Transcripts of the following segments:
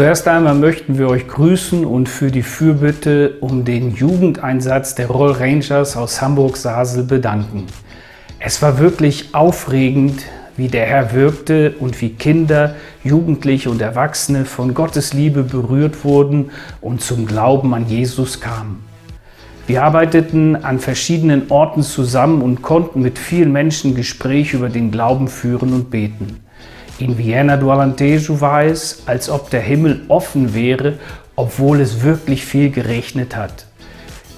Zuerst einmal möchten wir euch grüßen und für die Fürbitte um den Jugendeinsatz der Roll Rangers aus Hamburg-Sasel bedanken. Es war wirklich aufregend, wie der Herr wirkte und wie Kinder, Jugendliche und Erwachsene von Gottes Liebe berührt wurden und zum Glauben an Jesus kamen. Wir arbeiteten an verschiedenen Orten zusammen und konnten mit vielen Menschen Gespräche über den Glauben führen und beten. In Vienna do Alentejo war es, als ob der Himmel offen wäre, obwohl es wirklich viel geregnet hat.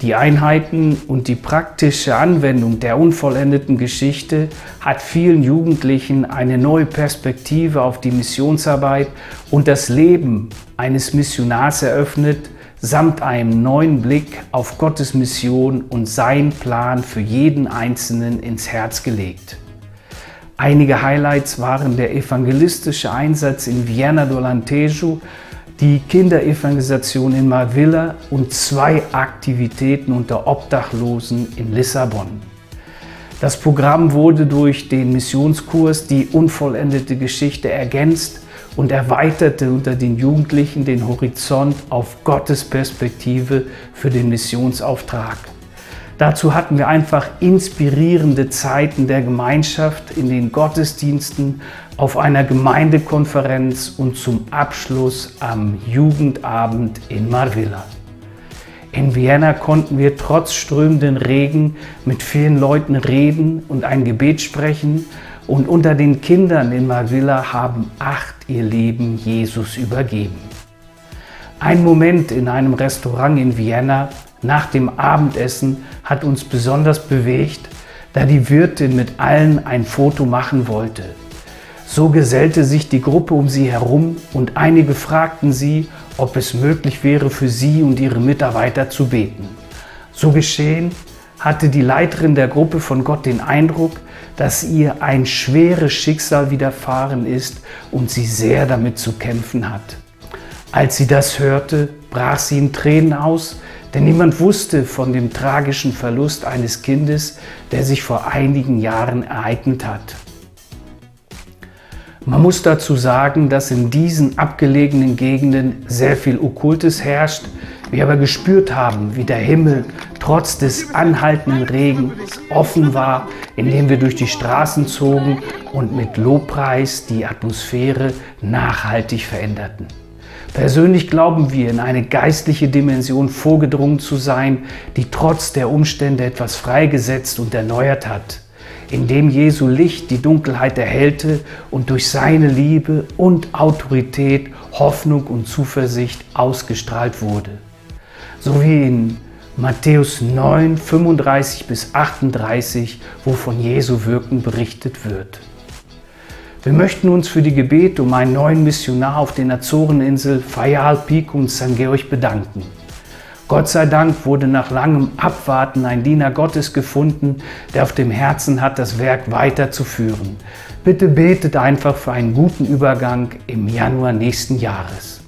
Die Einheiten und die praktische Anwendung der unvollendeten Geschichte hat vielen Jugendlichen eine neue Perspektive auf die Missionsarbeit und das Leben eines Missionars eröffnet, samt einem neuen Blick auf Gottes Mission und seinen Plan für jeden Einzelnen ins Herz gelegt. Einige Highlights waren der evangelistische Einsatz in Vienna do Lantejo, die Kinderevangelisation in Marvilla und zwei Aktivitäten unter Obdachlosen in Lissabon. Das Programm wurde durch den Missionskurs Die unvollendete Geschichte ergänzt und erweiterte unter den Jugendlichen den Horizont auf Gottes Perspektive für den Missionsauftrag. Dazu hatten wir einfach inspirierende Zeiten der Gemeinschaft in den Gottesdiensten, auf einer Gemeindekonferenz und zum Abschluss am Jugendabend in Marvilla. In Vienna konnten wir trotz strömenden Regen mit vielen Leuten reden und ein Gebet sprechen und unter den Kindern in Marvilla haben acht ihr Leben Jesus übergeben. Ein Moment in einem Restaurant in Vienna nach dem Abendessen hat uns besonders bewegt, da die Wirtin mit allen ein Foto machen wollte. So gesellte sich die Gruppe um sie herum und einige fragten sie, ob es möglich wäre, für sie und ihre Mitarbeiter zu beten. So geschehen hatte die Leiterin der Gruppe von Gott den Eindruck, dass ihr ein schweres Schicksal widerfahren ist und sie sehr damit zu kämpfen hat. Als sie das hörte, brach sie in Tränen aus, denn niemand wusste von dem tragischen Verlust eines Kindes, der sich vor einigen Jahren ereignet hat. Man muss dazu sagen, dass in diesen abgelegenen Gegenden sehr viel Okkultes herrscht, wir aber gespürt haben, wie der Himmel trotz des anhaltenden Regens offen war, indem wir durch die Straßen zogen und mit Lobpreis die Atmosphäre nachhaltig veränderten. Persönlich glauben wir, in eine geistliche Dimension vorgedrungen zu sein, die trotz der Umstände etwas freigesetzt und erneuert hat, indem Jesu Licht die Dunkelheit erhellte und durch seine Liebe und Autorität Hoffnung und Zuversicht ausgestrahlt wurde. So wie in Matthäus 9, 35 bis 38, wo von Jesu Wirken berichtet wird. Wir möchten uns für die Gebete um einen neuen Missionar auf den Azoreninseln Fayal Peak und St. Georg bedanken. Gott sei Dank wurde nach langem Abwarten ein Diener Gottes gefunden, der auf dem Herzen hat, das Werk weiterzuführen. Bitte betet einfach für einen guten Übergang im Januar nächsten Jahres.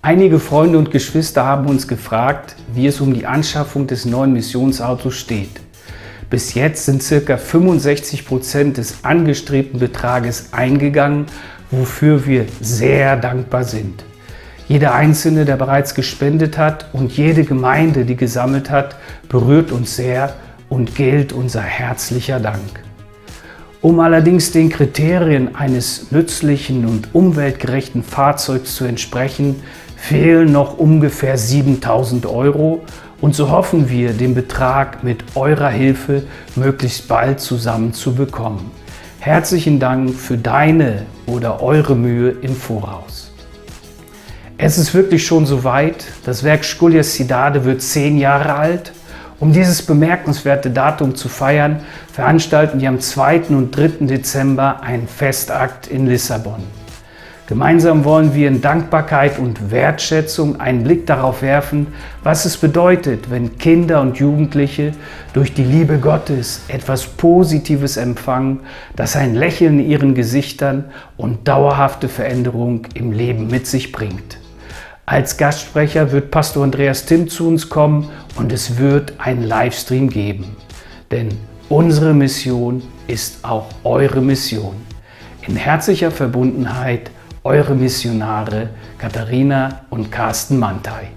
Einige Freunde und Geschwister haben uns gefragt, wie es um die Anschaffung des neuen Missionsautos steht. Bis jetzt sind ca. 65 Prozent des angestrebten Betrages eingegangen, wofür wir sehr dankbar sind. Jeder Einzelne, der bereits gespendet hat und jede Gemeinde, die gesammelt hat, berührt uns sehr und gilt unser herzlicher Dank. Um allerdings den Kriterien eines nützlichen und umweltgerechten Fahrzeugs zu entsprechen, fehlen noch ungefähr 7000 Euro und so hoffen wir, den Betrag mit eurer Hilfe möglichst bald zusammenzubekommen. Herzlichen Dank für deine oder eure Mühe im Voraus. Es ist wirklich schon soweit. Das Werk Sculia Cidade wird zehn Jahre alt. Um dieses bemerkenswerte Datum zu feiern, veranstalten wir am 2. und 3. Dezember einen Festakt in Lissabon. Gemeinsam wollen wir in Dankbarkeit und Wertschätzung einen Blick darauf werfen, was es bedeutet, wenn Kinder und Jugendliche durch die Liebe Gottes etwas Positives empfangen, das ein Lächeln in ihren Gesichtern und dauerhafte Veränderung im Leben mit sich bringt. Als Gastsprecher wird Pastor Andreas Tim zu uns kommen und es wird einen Livestream geben. Denn unsere Mission ist auch eure Mission. In herzlicher Verbundenheit Eure Missionare Katharina und Carsten Mantei.